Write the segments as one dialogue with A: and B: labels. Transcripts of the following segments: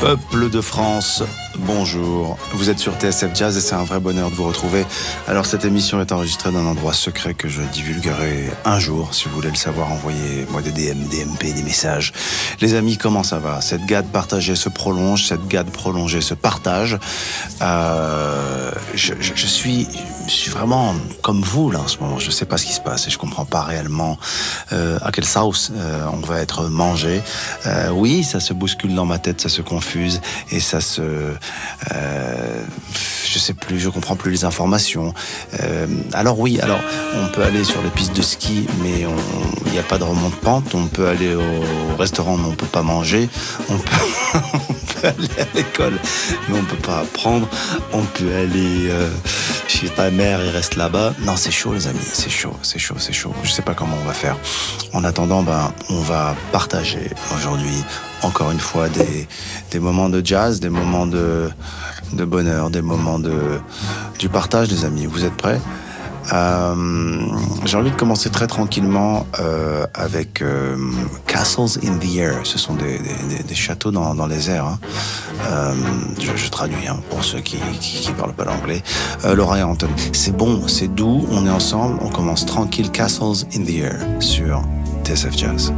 A: Peuple de France, bonjour. Vous êtes sur TSF Jazz et c'est un vrai bonheur de vous retrouver. Alors cette émission est enregistrée dans un endroit secret que je divulguerai un jour. Si vous voulez le savoir, envoyez-moi des DM, des MP, des messages. Les amis, comment ça va? Cette gade partagée se prolonge, cette gade prolongée se partage. Euh, je, suis, je suis vraiment comme vous là en ce moment. Je sais pas ce qui se passe et je comprends pas réellement euh, à quelle sauce euh, on va être mangé. Oui, ça se bouscule dans ma tête, ça se confie et ça se, euh, je sais plus, je comprends plus les informations. Euh, alors oui, alors on peut aller sur les pistes de ski, mais il n'y a pas de remonte pente. On peut aller au restaurant, mais on peut pas manger. On peut, peut aller à l'école, mais on peut pas apprendre. On peut aller euh, chez ta mère et reste là-bas. Non, c'est chaud, les amis, c'est chaud, c'est chaud, c'est chaud. Je sais pas comment on va faire. En attendant, ben, on va partager aujourd'hui encore une fois des, moments de jazz, des moments de, bonheur, des moments de, du partage, les amis. Vous êtes prêts? J'ai envie de commencer très tranquillement euh, avec euh, Castles in the Air. Ce sont des, châteaux dans, dans, les airs. Hein. Euh, je, traduis hein, pour ceux qui qui, parlent pas l'anglais. Laura et Anton. C'est bon, c'est doux, on est ensemble, on commence tranquille. Castles in the Air sur TSF Jazz.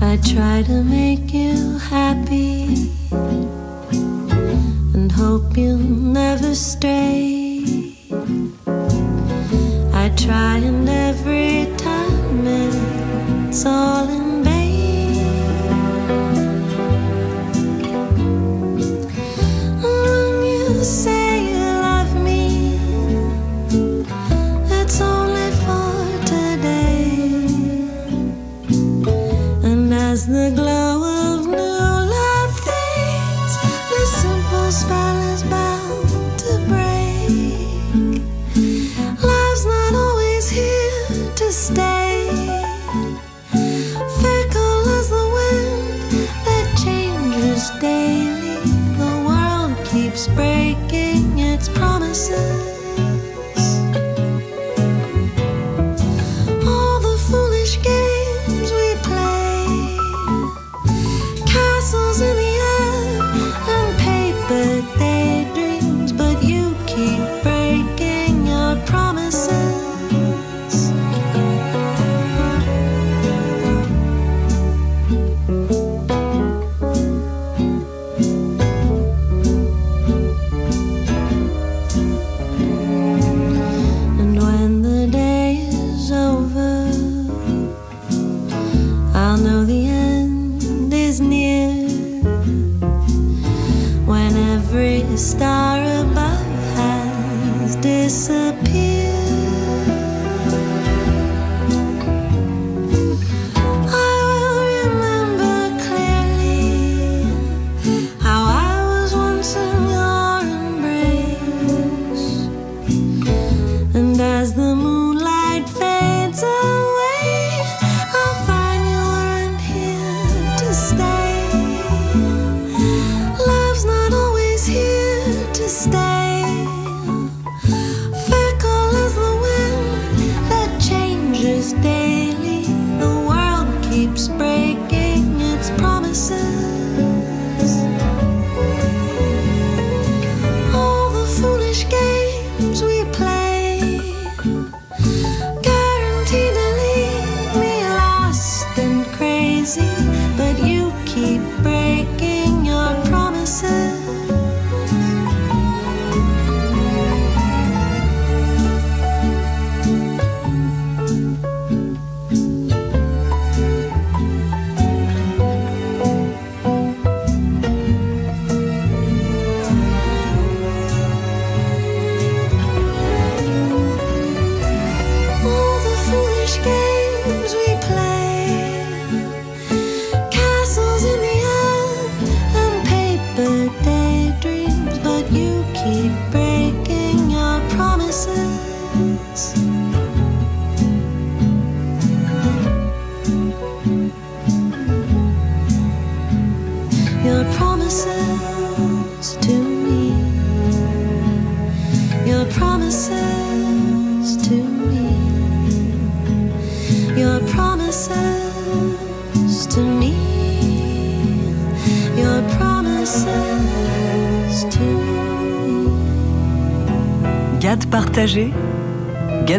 B: I try to make you happy and hope you'll never stray. I try and every time it's all in vain. When you say you love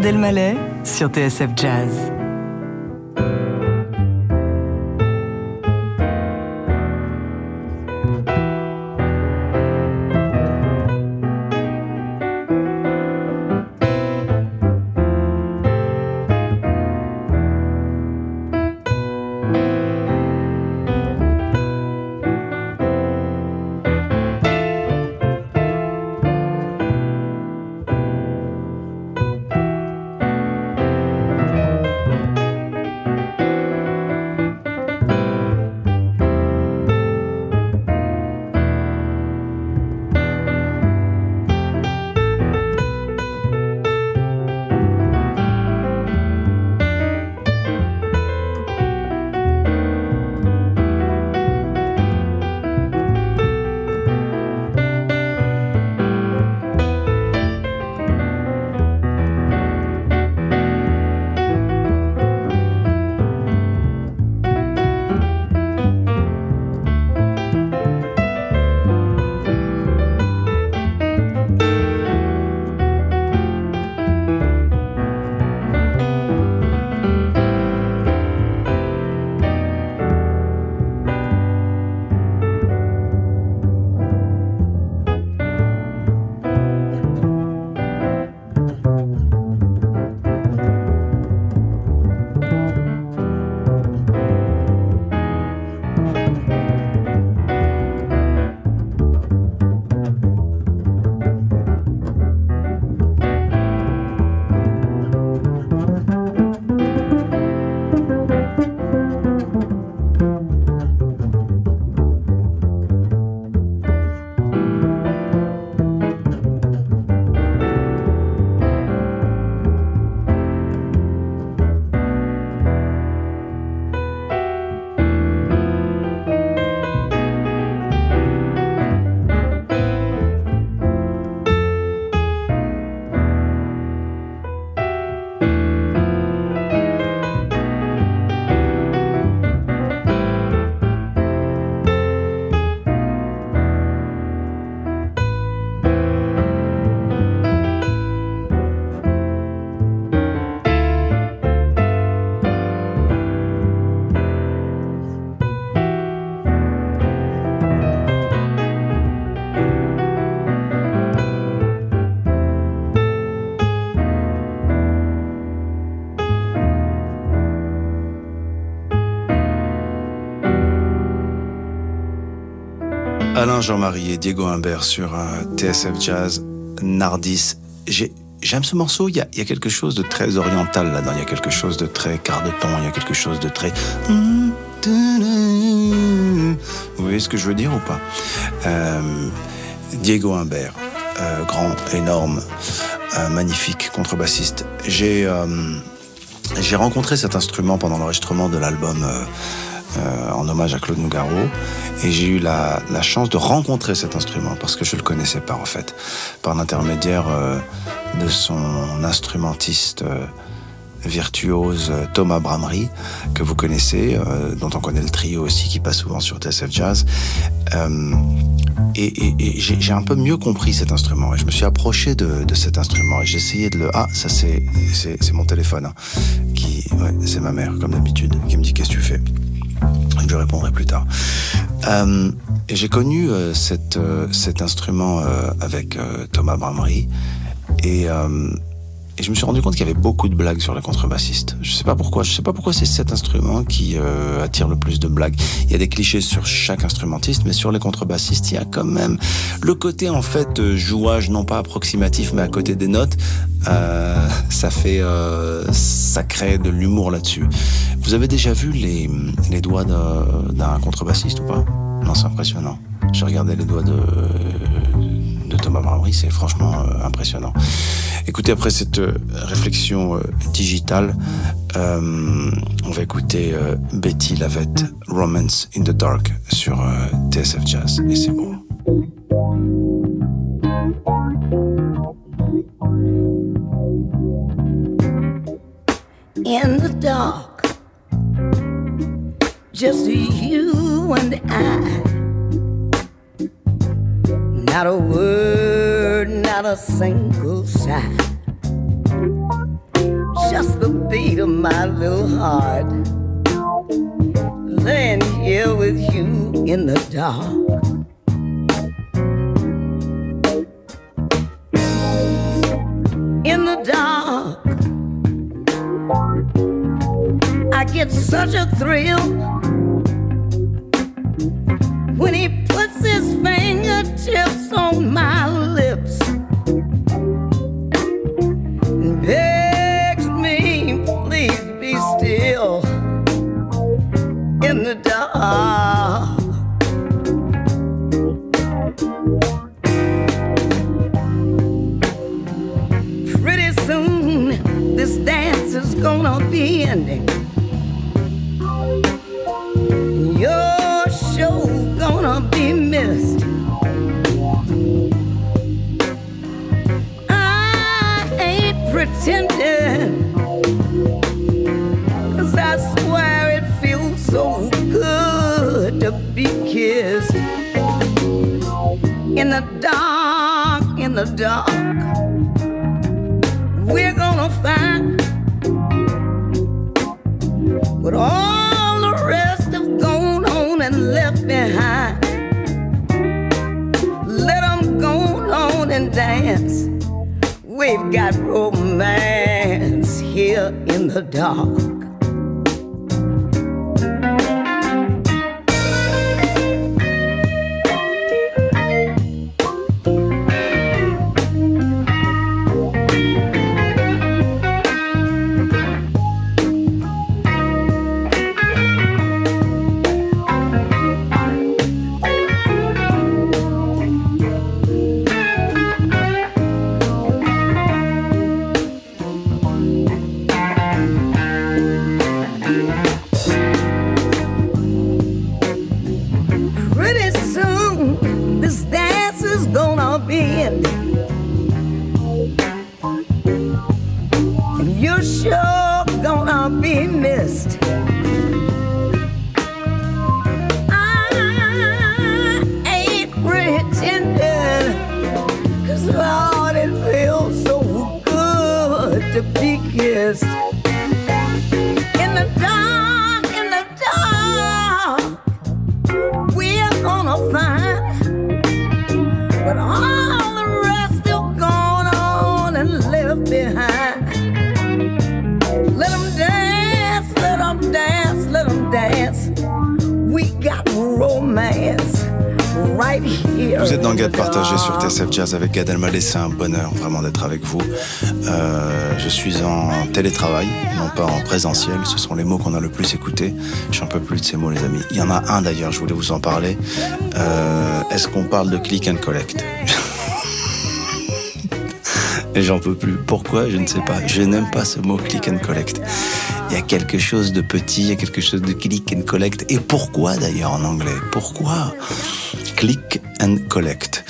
C: Gad Elmaleh sur TSF Jazz.
A: Alain Jean-Marie et Diego Humbert sur euh, TSF Jazz, Nardis. J'ai- J'aime ce morceau, il y, a, quelque chose de très oriental là-dedans, il y a quelque chose de très quart de ton, il y a quelque chose de très... Vous voyez ce que je veux dire ou pas? Euh, Diego Humbert, euh, grand, énorme, magnifique contrebassiste. J'ai rencontré cet instrument pendant l'enregistrement de l'album euh, en hommage à Claude Nougaro. Et j'ai eu la, chance de rencontrer cet instrument parce que je le connaissais pas en fait par l'intermédiaire euh, de son instrumentiste euh, virtuose Thomas Bramery que vous connaissez dont on connaît le trio aussi qui passe souvent sur TSF Jazz. Et, j'ai un peu mieux compris cet instrument et je me suis approché de, cet instrument et j'ai essayé de le ah ça c'est mon téléphone hein, qui c'est ma mère comme d'habitude qui me dit qu'est-ce que tu fais? Je répondrai plus tard. Euh, j'ai connu euh, cet, euh, cet instrument avec Thomas Bramery et, et je me suis rendu compte qu'il y avait beaucoup de blagues sur les contrebassistes. Je sais pas pourquoi. Je sais pas pourquoi c'est cet instrument qui euh, attire le plus de blagues. Il y a des clichés sur chaque instrumentiste, mais sur les contrebassistes, il y a quand même le côté en fait euh, jouage non pas approximatif, mais à côté des notes. Euh, ça fait, euh, ça crée de l'humour là-dessus. Vous avez déjà vu les, les doigts d'un contrebassiste ou pas? Non, c'est impressionnant. J'ai regardé les doigts de Thomas c'est franchement euh, impressionnant. Écoutez, après cette euh, réflexion euh, digitale, on va écouter Betty Lavette, Romance in the Dark, sur TSF Jazz. Et c'est bon.
D: in the dark. Just you and I. Not a word, not a single sigh. Just the beat of my little heart. Laying here with you in the dark. In the dark. I get such a thrill when he on my got romance here in the dark.
A: Gad Elmaleh. C'est un bonheur vraiment d'être avec vous. Euh, je suis en télétravail non pas en présentiel. Ce sont les mots qu'on a le plus écoutés. J'en peux plus de ces mots, les amis. Il y en a un d'ailleurs, je voulais vous en parler. Euh, Est-ce qu'on parle de click and collect j'en peux plus. Pourquoi? Je ne sais pas. Je n'aime pas ce mot click and collect. Il y a quelque chose de petit, il y a quelque chose de click and collect. Et pourquoi d'ailleurs en anglais? Pourquoi? Click and collect.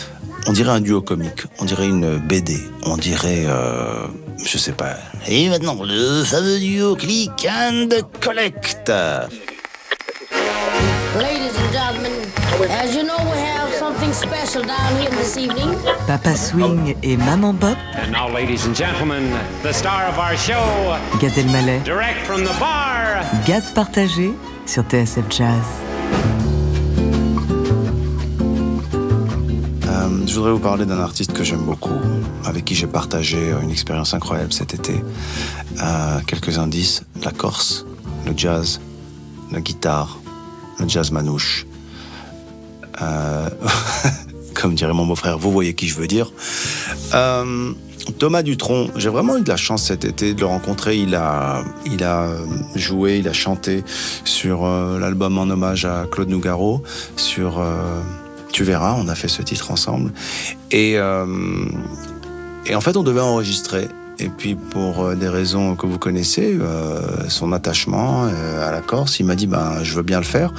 A: On dirait un duo comique, on dirait une BD, on dirait, euh, je sais pas. Et maintenant, le fameux duo Click and Collect.
E: Ladies and gentlemen, as you know, we have something special down here this evening.
C: Papa Swing et Maman Bop,
F: And now, ladies and gentlemen, the star of our show,
C: Gad Elmaleh,
F: direct from the bar,
C: Gad partagé sur TSF Jazz.
A: Je voudrais vous parler d'un artiste que j'aime beaucoup, avec qui j'ai partagé une expérience incroyable cet été. Euh, quelques indices, la Corse, le jazz, la guitare, le jazz manouche. Euh, comme dirait mon beau-frère, vous voyez qui je veux dire. Euh, Thomas Dutronc, j'ai vraiment eu de la chance cet été de le rencontrer. Il a, il a joué, il a chanté sur euh, l'album en hommage à Claude Nougaro, sur euh, Tu verras, on a fait ce titre ensemble. Et, euh, en fait, on devait enregistrer. Et puis, pour euh, des raisons que vous connaissez, euh, son attachement à la Corse, il m'a dit, ben, je veux bien le faire.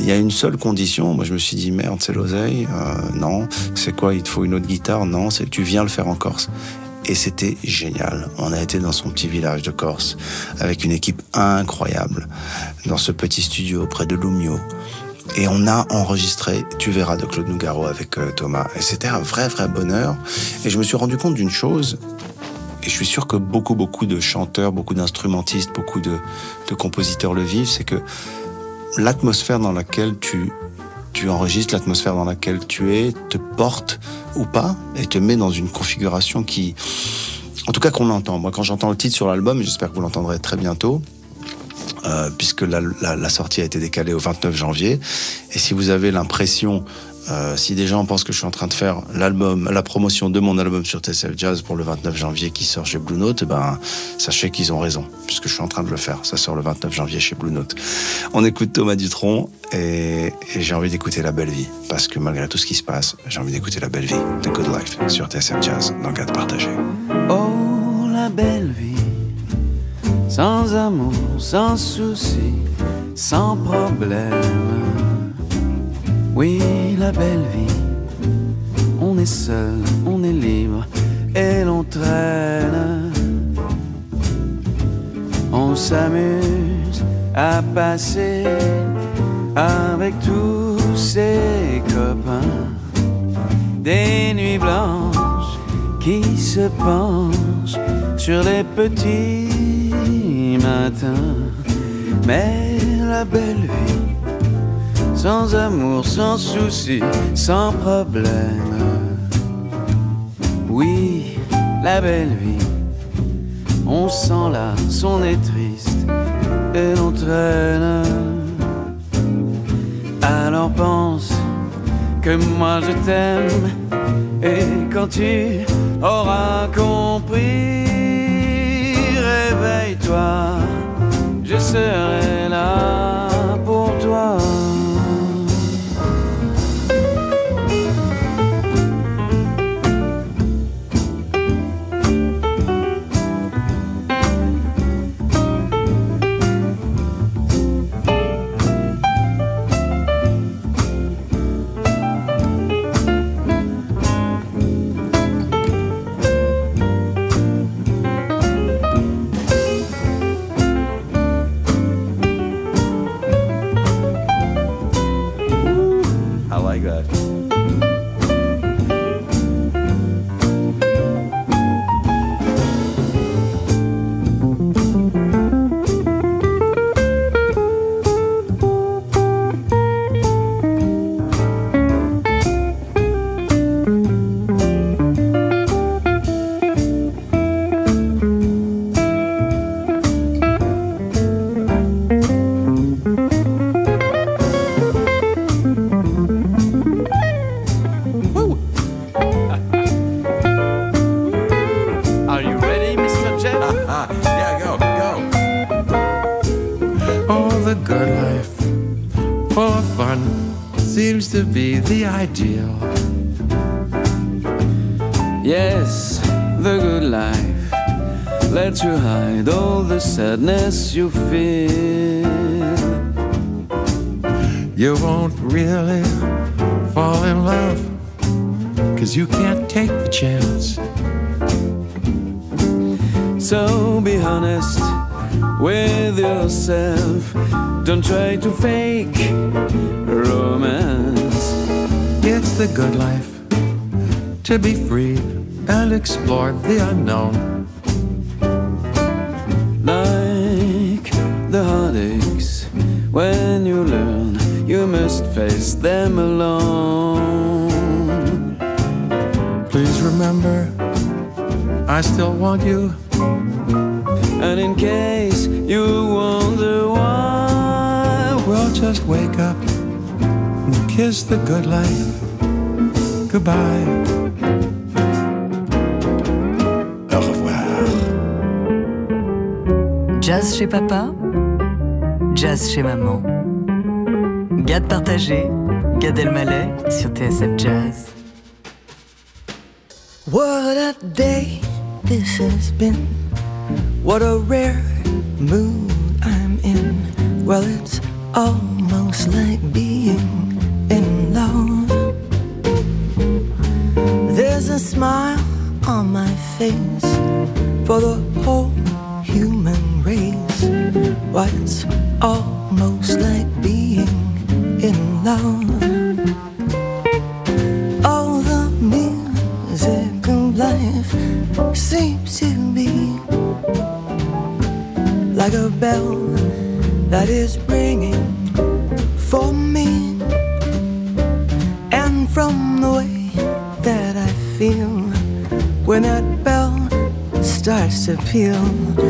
A: Il y a une seule condition. Moi, je me suis dit, merde, c'est l'oseille. Non. C'est quoi? Il te faut une autre guitare? Non, c'est tu viens le faire en Corse. Et c'était génial. On a été dans son petit village de Corse avec une équipe incroyable dans ce petit studio près de Lumio. Et on a enregistré Tu verras de Claude Nougaro avec euh, Thomas. Et c'était un vrai, vrai bonheur. Et je me suis rendu compte d'une chose, et je suis sûr que beaucoup, beaucoup de chanteurs, beaucoup d'instrumentistes, beaucoup de, compositeurs le vivent, c'est que l'atmosphère dans laquelle tu, tu enregistres, l'atmosphère dans laquelle tu es, te porte ou pas, et te met dans une configuration qui, en tout cas qu'on entend. Moi, quand j'entends le titre sur l'album, j'espère que vous l'entendrez très bientôt, euh, puisque la, sortie a été décalée au 29 janvier. Et si vous avez l'impression, euh, si des gens pensent que je suis en train de faire l'album, la promotion de mon album sur TSF Jazz pour le 29 janvier qui sort chez Blue Note, ben sachez qu'ils ont raison, puisque je suis en train de le faire. Ça sort le 29 janvier chez Blue Note. On écoute Thomas Dutronc et, j'ai envie d'écouter La Belle Vie, parce que malgré tout ce qui se passe, j'ai envie d'écouter La Belle Vie, The Good Life, sur TSF Jazz, dans Garde Partagé.
G: Oh, sans amour, sans souci, sans problème. Oui, la belle vie, on est seul, on est libre et l'on traîne. On s'amuse à passer avec tous ses copains des nuits blanches qui se penchent sur les petits Mais la belle vie, sans amour, sans souci, sans problème. Oui, la belle vie, on s'en lasse, on est triste et l'on traîne. Alors pense que moi je t'aime et quand tu auras compris, je serai là Yes, the good life lets you hide all the sadness you feel.
H: You won't really fall in love, cause you can't take the chance.
G: So be honest with yourself. Don't try to fake romance.
H: It's the good life to be free and explore the unknown.
G: Like the heartaches, when you learn, you must face them alone.
H: Please remember, I still want you.
G: And in case you wonder why,
H: Well, just wake up and kiss the good life goodbye.
C: Jazz chez papa, jazz chez maman. Gade partagé, Gad Elmaleh sur TSF Jazz.
I: What a day this has been. What a rare mood I'm in. Well, it's almost like being feel.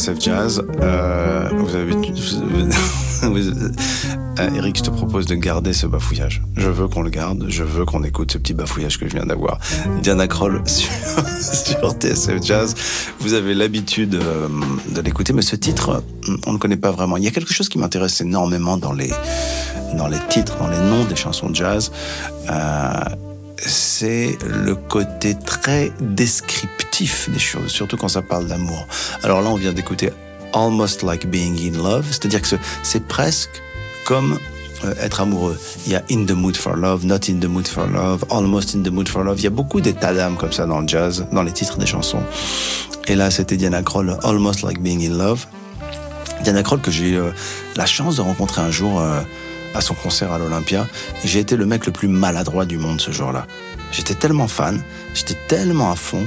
A: TSF Jazz. Euh, vous avez Euh, Eric, je te propose de garder ce bafouillage. Je veux qu'on le garde, je veux qu'on écoute ce petit bafouillage que je viens d'avoir. Diana Kroll sur, sur TSF Jazz. Vous avez l'habitude euh, de l'écouter, mais ce titre, on ne connaît pas vraiment. Il y a quelque chose qui m'intéresse énormément dans les, dans les titres, dans les noms des chansons de jazz. C'est le côté très descriptif des choses, surtout quand ça parle d'amour. Alors là, on vient d'écouter Almost Like Being in Love, c'est-à-dire que ce- c'est presque comme euh, être amoureux. Il y a In the Mood for Love, Not in the Mood for Love, Almost in the Mood for Love. Il y a beaucoup d'états d'âme comme ça dans le jazz, dans les titres des chansons. Et là, c'était Diana Kroll, Almost Like Being in Love. Diana Kroll que j'ai eu euh, la chance de rencontrer un jour euh, à son concert à l'Olympia. Et J'ai été le mec le plus maladroit du monde ce jour-là. J'étais tellement fan, j'étais tellement à fond.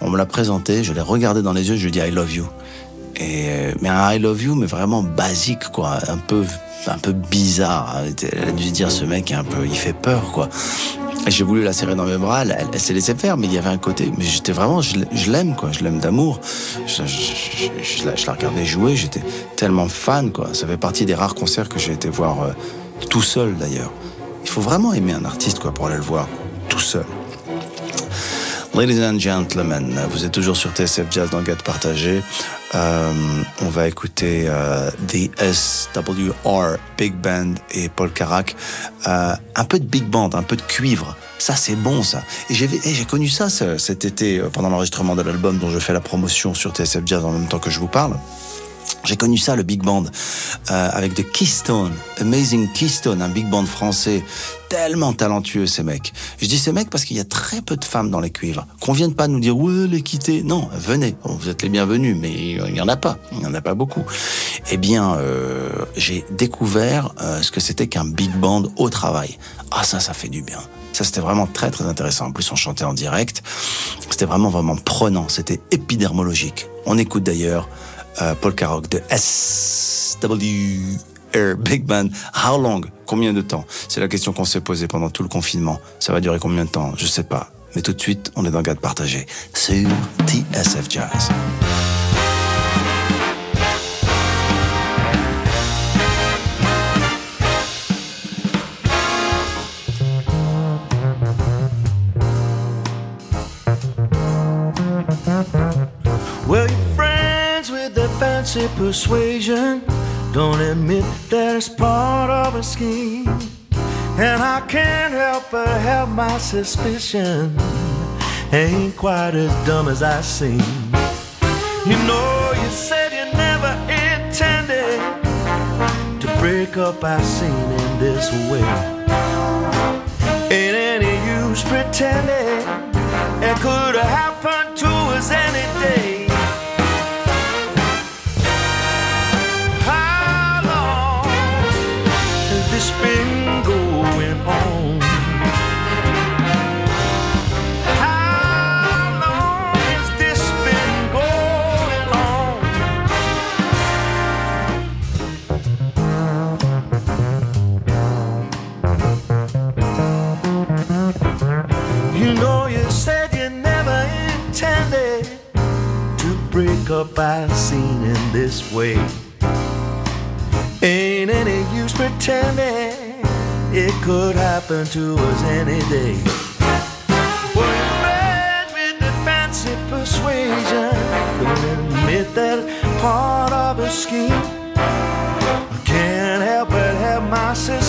A: On me l'a présenté, je l'ai regardé dans les yeux, je lui ai dit I love you. Euh, mais un I love you, mais vraiment basique quoi, un peu un peu bizarre. Elle a dû se dire ce mec est un peu, il fait peur quoi. J'ai voulu la serrer dans mes bras, elle, s'est laissée faire, mais il y avait un côté, mais j'étais vraiment, je l'ai- je l'aime quoi, je l'aime d'amour. Je la regardais jouer, j'étais tellement fan quoi. Ça fait partie des rares concerts que j'ai été voir euh, tout seul d'ailleurs. Il faut vraiment aimer un artiste quoi pour aller le voir tout seul. Ladies and gentlemen, vous êtes toujours sur TSF Jazz dans Gâte Partagé. Euh, on va écouter euh, The SWR Big Band et Paul Carac. Euh, un peu de big band, un peu de cuivre. Ça, c'est bon, ça. Et j'ai j'ai connu ça ce- cet été euh, pendant l'enregistrement de l'album dont je fais la promotion sur TSF Jazz en même temps que je vous parle. J'ai connu ça, le big band, euh, avec de Keystone, Amazing Keystone, un big band français tellement talentueux, ces mecs. Je dis ces mecs parce qu'il y a très peu de femmes dans les cuivres. Qu'on vienne pas nous dire, ouais, les quitter. Non, venez, vous êtes les bienvenus, mais il y en a pas, il y en a pas beaucoup. Eh bien, euh, j'ai découvert euh, ce que c'était qu'un big band au travail. Ah, ça, ça fait du bien. Ça, c'était vraiment très, très intéressant. En plus, on chantait en direct. C'était vraiment, vraiment prenant. C'était épidermologique. On écoute d'ailleurs Paul Carrock de SW Big Band. How long? Combien de temps? C'est la question qu'on s'est posée pendant tout le confinement. Ça va durer combien de temps? Je sais pas. Mais tout de suite, on est dans le Garde partagé sur TSF Jazz.
J: Fancy persuasion. Don't admit that it's part of a scheme. And I can't help but have my suspicion. Ain't quite as dumb as I seem. You know, you said you never intended to break up our scene in this way. Ain't any use pretending it could have happened to us any day. Up our in this way. Ain't any use pretending it could happen to us any day. Well, friends with the fancy persuasion. Don't admit that part of a scheme. I can't help but have my suspicion.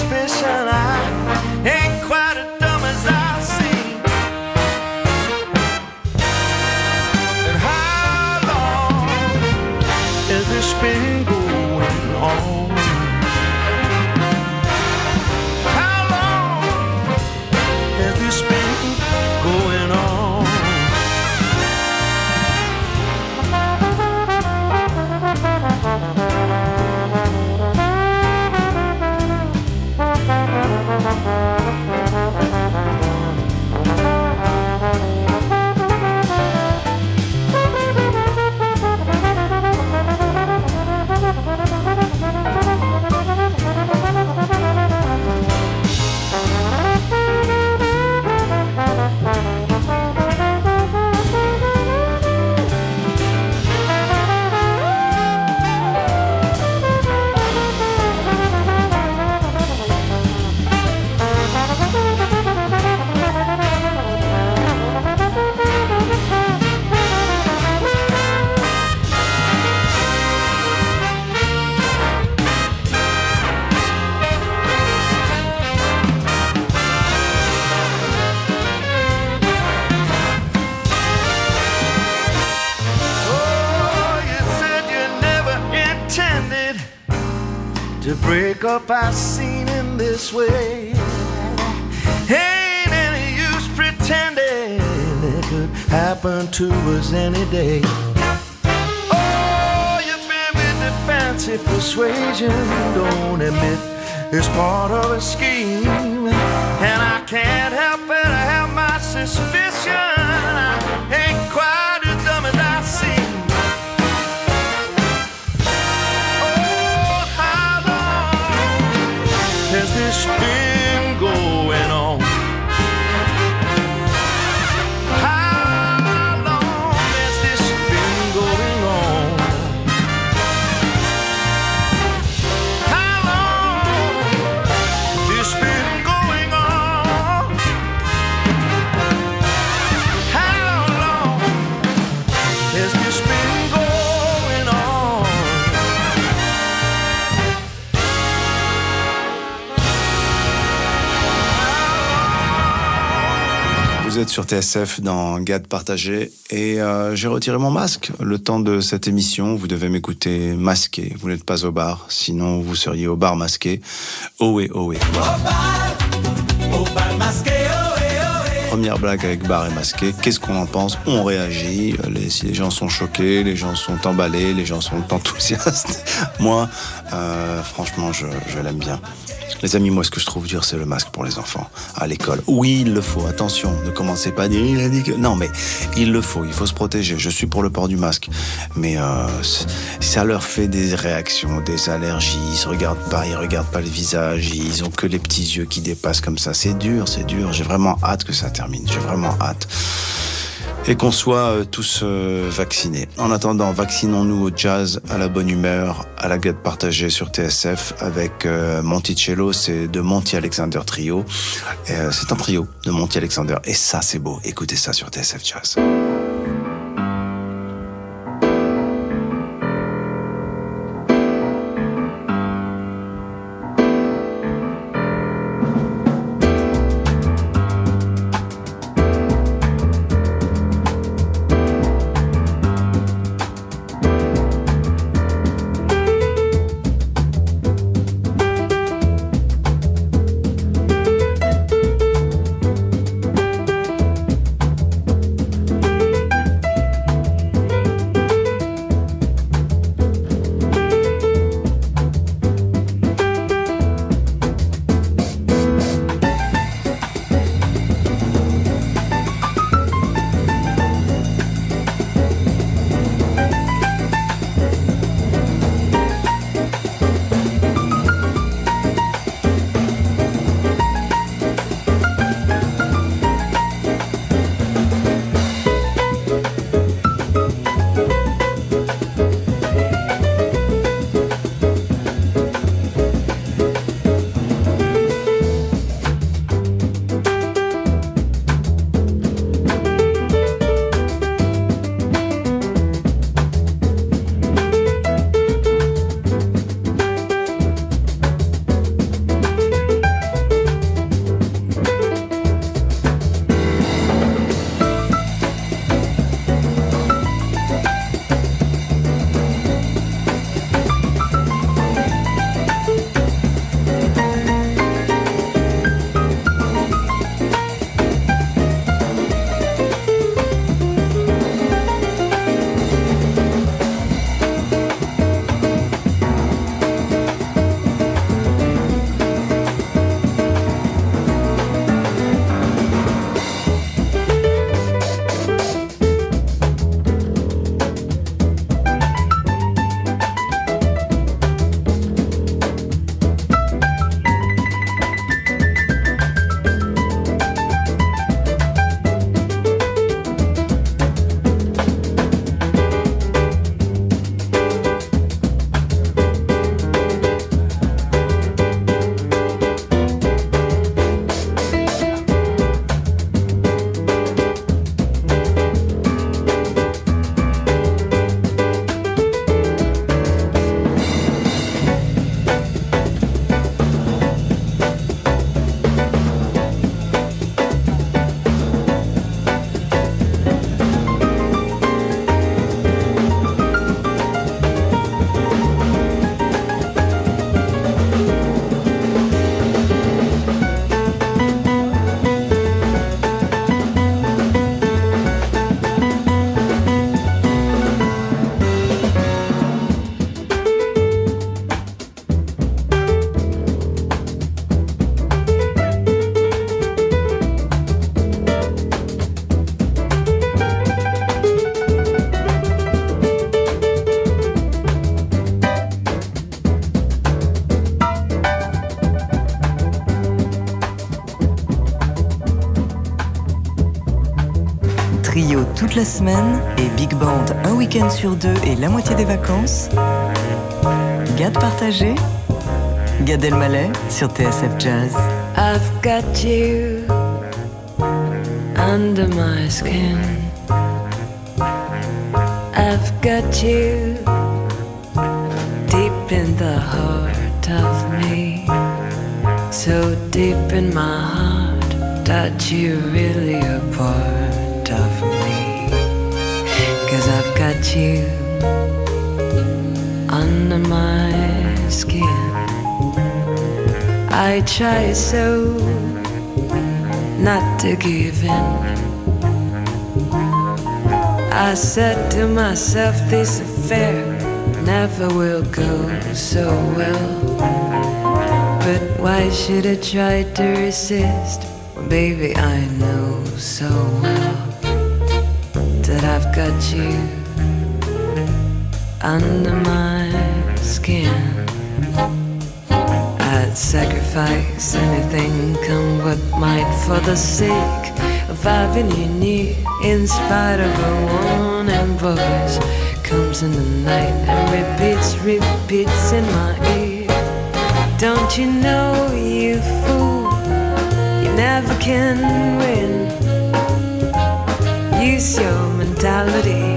J: Up our scene in this way. Ain't any use pretending it could happen to us any day. Oh, you've been with the fancy persuasion. Don't admit it's part of a scheme. And I can't help but have my suspicion.
A: Vous êtes sur TSF dans Gad Partagé et euh, j'ai retiré mon masque. Le temps de cette émission, vous devez m'écouter masqué. Vous n'êtes pas au bar, sinon vous seriez au bar masqué. Ohé, ohé. Première blague avec bar et masqué. Qu'est-ce qu'on en pense? On réagit. Les- si les gens sont choqués, les gens sont emballés, les gens sont enthousiastes. Moi, euh, franchement, je, l'aime bien. Les amis, moi, ce que je trouve dur, c'est le masque pour les enfants à l'école. Oui, il le faut. Attention, ne commencez pas à dire il a dit que. Non, mais il le faut. Il faut se protéger. Je suis pour le port du masque, mais euh, ça leur fait des réactions, des allergies. Ils se regardent pas, ils regardent pas le visage. Ils ont que les petits yeux qui dépassent comme ça. C'est dur, c'est dur. J'ai vraiment hâte que ça J'ai vraiment hâte et qu'on soit euh, tous euh, vaccinés. En attendant, vaccinons-nous au jazz, à la bonne humeur, à la gâte partagée sur TSF avec euh, Monticello, c'est de Monty Alexander Trio. C'est un trio de Monty Alexander et ça c'est beau. Écoutez ça sur TSF Jazz.
C: La semaine et Big Band un week-end sur deux et la moitié des vacances. Gad partagé, Gad Elmaleh sur TSF Jazz.
K: I've got you under my skin. I've got you deep in the heart of me. So deep in my heart that you're really a part Under my skin. I try so not to give in. I said to myself, this affair never will go so well. But why should I try to resist? Well, baby, I know so well that I've got you under my skin. I'd sacrifice anything, come what might, for the sake of having you near. In spite of a warning voice, comes in the night and repeats, repeats in my ear. Don't you know, you fool, you never can win. Use your mentality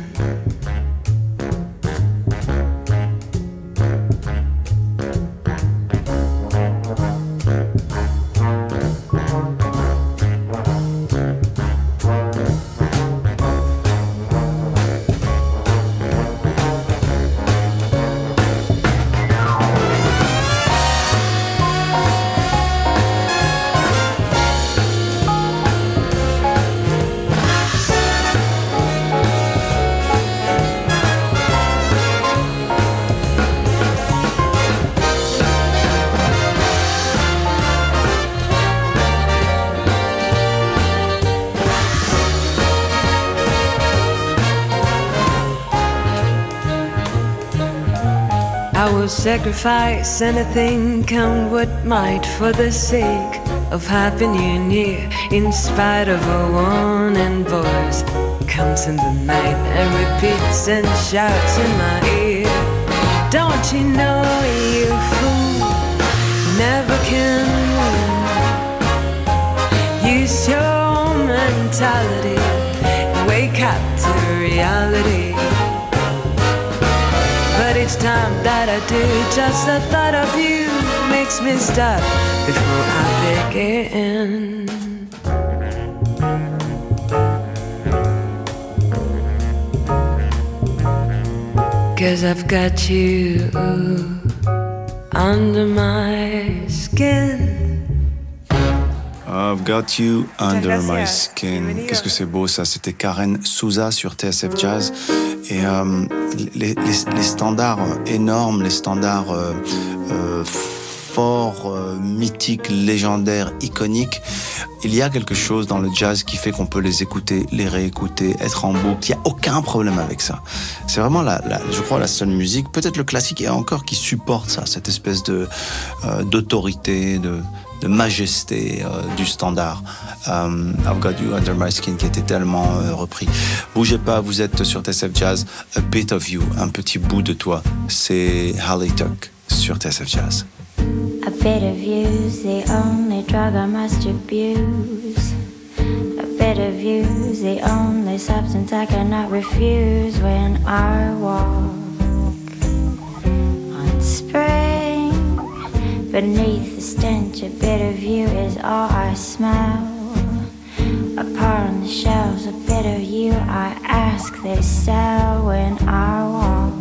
K: Sacrifice anything, come what might, for the sake of having you near. In spite of a warning voice, comes in the night and repeats and shouts in my ear. Don't you know, you fool, never can win. Use your mentality wake up to reality. Time that I do, just the thought of you makes me stop before I begin. Cause I've got you under my skin.
A: I've got you under my
K: gracias.
A: skin. Qu'est-ce que c'est beau ça? C'était Karen Souza sur TSF Jazz. Et euh, les, standards énormes, les standards euh, euh, forts, mythiques, légendaires, iconiques, il y a quelque chose dans le jazz qui fait qu'on peut les écouter, les réécouter, être en boucle. Il n'y a aucun problème avec ça. C'est vraiment, la, je crois, la seule musique, peut-être le classique et encore, qui supporte ça, cette espèce de d'autorité, de, majesté du standard. Euh, I've Got You Under My Skin qui était tellement euh, repris. Bougez pas, vous êtes sur TSF Jazz. A Bit of You, un petit bout de toi. C'est Harley Tuck sur TSF Jazz.
L: A bit of you's the only drug I must abuse. A bit of you's the only substance I cannot refuse when I walk on spring. Beneath the stench, a bit of you is all I smell. Upon the shelves, of you I ask they sell when I walk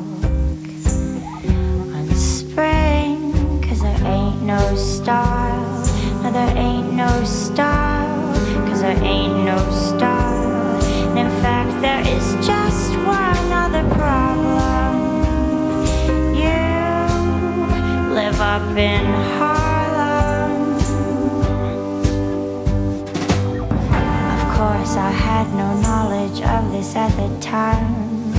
L: on spring. Cause there ain't no style. No, there ain't no style. Cause there ain't no style. And in fact, there is just one other problem. You live up in Harlem. Had no knowledge of this at the time.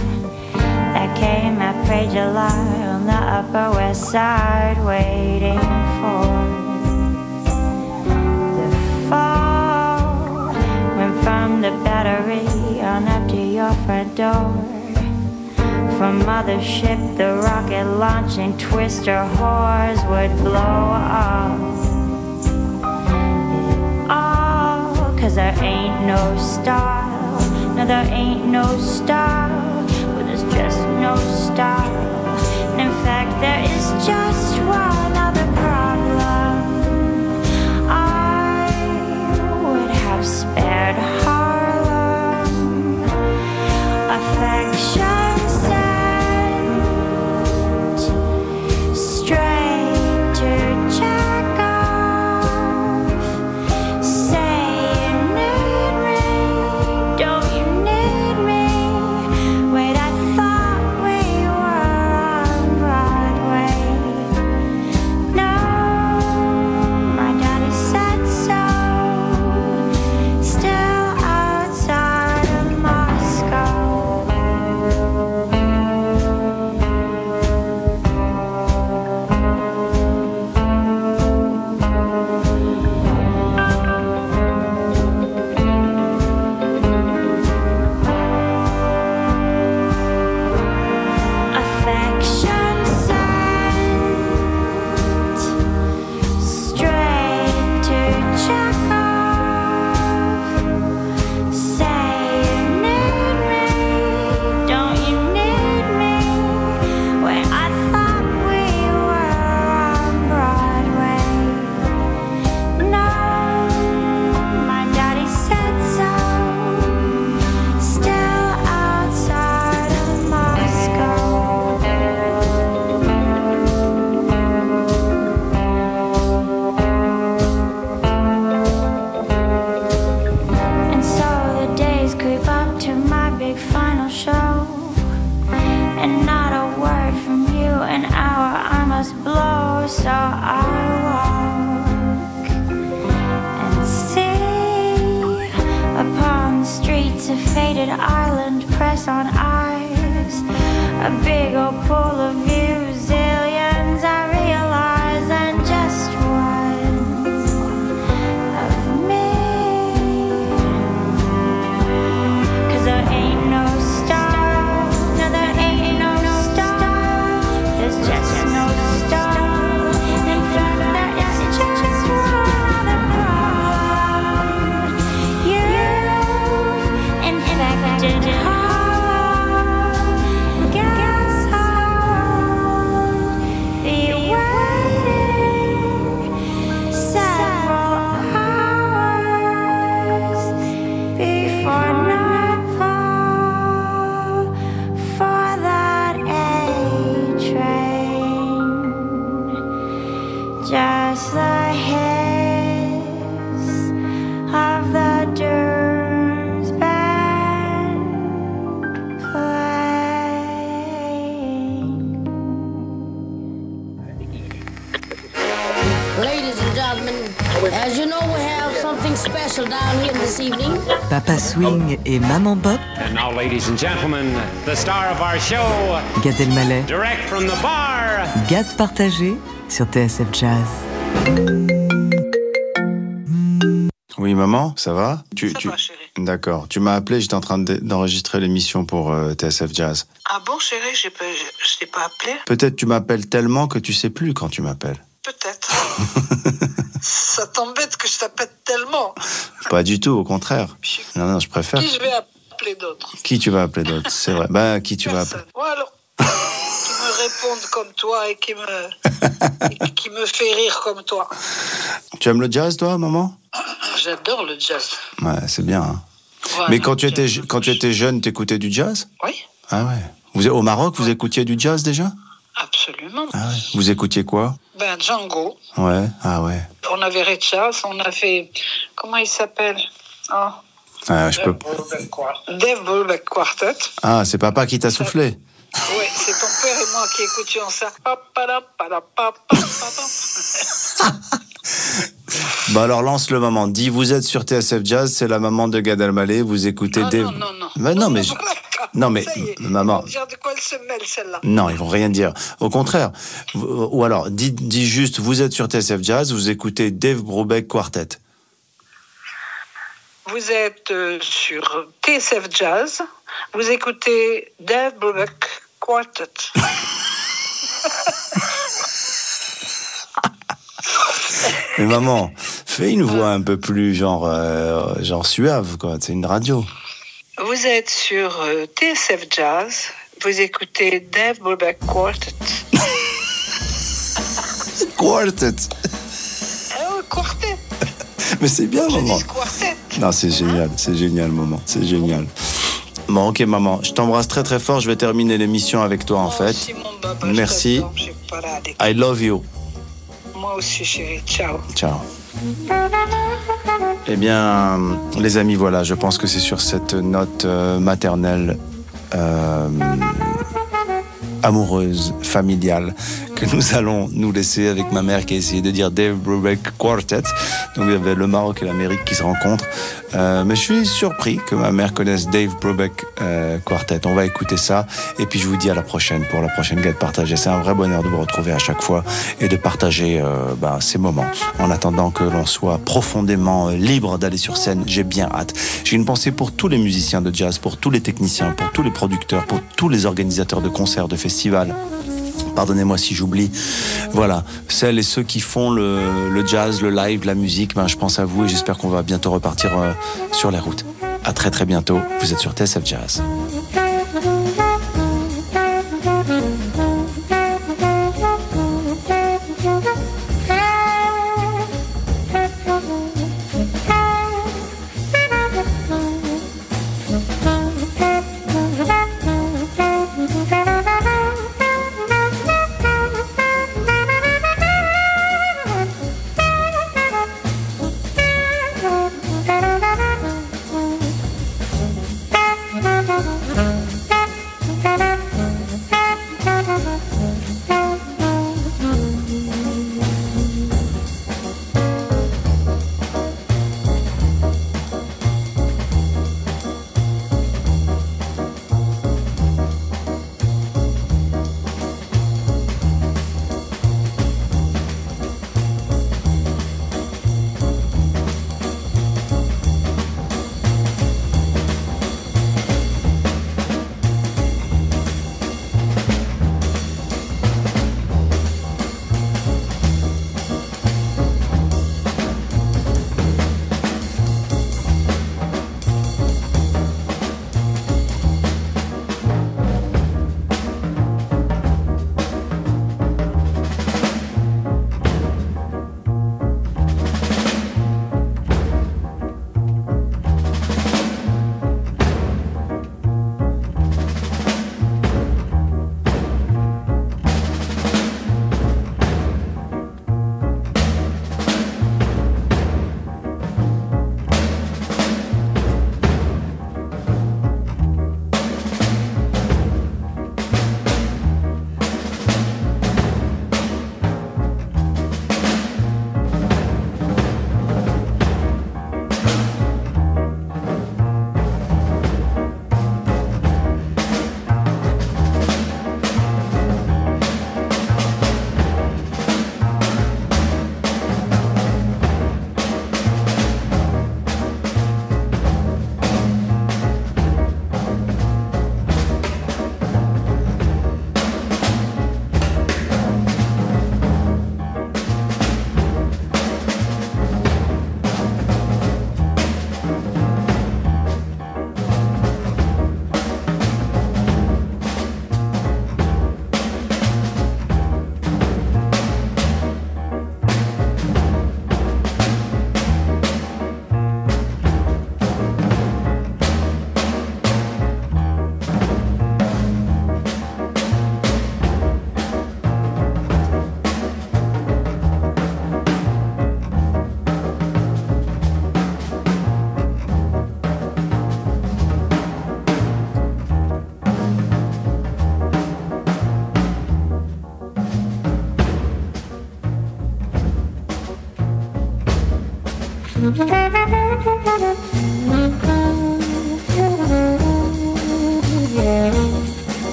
L: That came after July on the Upper West Side, waiting for the fall. Went from the battery on up to your front door. From the mothership, the rocket launching twister whores would blow up. Cause there ain't no style. No, there ain't no style. But there's just no style. And in fact, there is just one other problem. I would have spared Harlem affection
C: Swing et Maman Bop,
F: And now, ladies and gentlemen, the star of our show,
C: Gad Elmaleh,
F: direct from the bar.
C: Gad partagé sur TSF Jazz.
A: Oui, maman, ça va? Tu,
M: Ça
A: tu...
M: va, chérie.
A: D'accord. Tu m'as appelé, j'étais en train de- d'enregistrer l'émission pour euh, TSF Jazz.
M: Ah bon, chérie, j'ai pas- je je t'ai pas appelé
A: Peut-être tu m'appelles tellement que tu sais plus quand tu m'appelles.
M: Peut-être. Ça t'embête que je t'appelle tellement.
A: Pas du tout, au contraire. Non, non, je préfère.
M: Qui je vais appeler d'autre?
A: Qui tu vas appeler d'autre? C'est vrai. Bah, qui tu vas appeler?
M: Ou alors, qui me répondent comme toi et qui me, et qui me fait rire comme toi.
A: Tu aimes le jazz, toi, maman?
M: J'adore le jazz.
A: Ouais, c'est bien. hein.
M: Voilà,
A: Mais quand tu, étais, quand tu étais jeune, t'écoutais du jazz?
M: Oui,
A: Ah ouais. Vous, au Maroc, vous écoutiez du jazz déjà?
M: Absolument.
A: Ah ouais. Vous écoutiez quoi?
M: Ben, Django.
A: Ouais. Ah ouais.
M: On avait Ray Charles, on a fait. Comment il s'appelle? Oh.
A: Ah, je peux...
M: Dave Brubeck Quartet.
A: ah c'est papa qui t'a soufflé
M: Oui, c'est ton père et moi qui écoutions ça.
A: Bah alors lance le moment. Dis, vous êtes sur TSF Jazz, c'est la maman de Gad Elmaleh, vous écoutez
M: Ah
A: Dave...
M: non, non, non.
A: Bah non, mais... je- Non, mais, maman...
M: ils vont dire de quoi elle se mêle, celle-là.
A: Non, ils vont rien dire. Au contraire. Ou alors, dis, dis juste, vous êtes sur TSF Jazz, vous écoutez Dave Brubeck Quartet.
M: Vous êtes euh, sur TSF Jazz, vous écoutez Dave Brubeck Quartet.
A: Mais maman, fais une voix un peu plus genre, euh, genre suave, quoi. C'est une radio.
M: Vous êtes sur euh, TSF Jazz. Vous écoutez Dave Brubeck Quartet.
A: Quartet.
M: Oh, quartet.
A: Mais c'est bien, maman.
M: Quartet.
A: Non, c'est génial, c'est génial, maman. C'est génial. Bon, ok, maman. Je t'embrasse très très fort. Je vais terminer l'émission avec toi, en fait. Merci. I love you.
M: Moi aussi, chérie. Ciao.
A: Ciao. Eh bien, les amis, voilà, je pense que c'est sur cette note euh, maternelle, euh, amoureuse, familiale, que nous allons nous laisser avec ma mère qui a essayé de dire Dave Brubeck Quartet. Donc il y avait le Maroc et l'Amérique qui se rencontrent. Euh, mais je suis surpris que ma mère connaisse Dave Brubeck euh, Quartet. On va écouter ça. Et puis je vous dis à la prochaine pour la prochaine guide partagée. C'est un vrai bonheur de vous retrouver à chaque fois et de partager euh, ben, ces moments. En attendant que l'on soit profondément libre d'aller sur scène, j'ai bien hâte. J'ai une pensée pour tous les musiciens de jazz, pour tous les techniciens, pour tous les producteurs, pour tous les organisateurs de concerts, de festivals. Pardonnez-moi si j'oublie. Voilà, celles et ceux qui font le, jazz, le live, la musique, ben, je pense à vous et j'espère qu'on va bientôt repartir euh, sur les routes. À très très bientôt. Vous êtes sur TSF Jazz.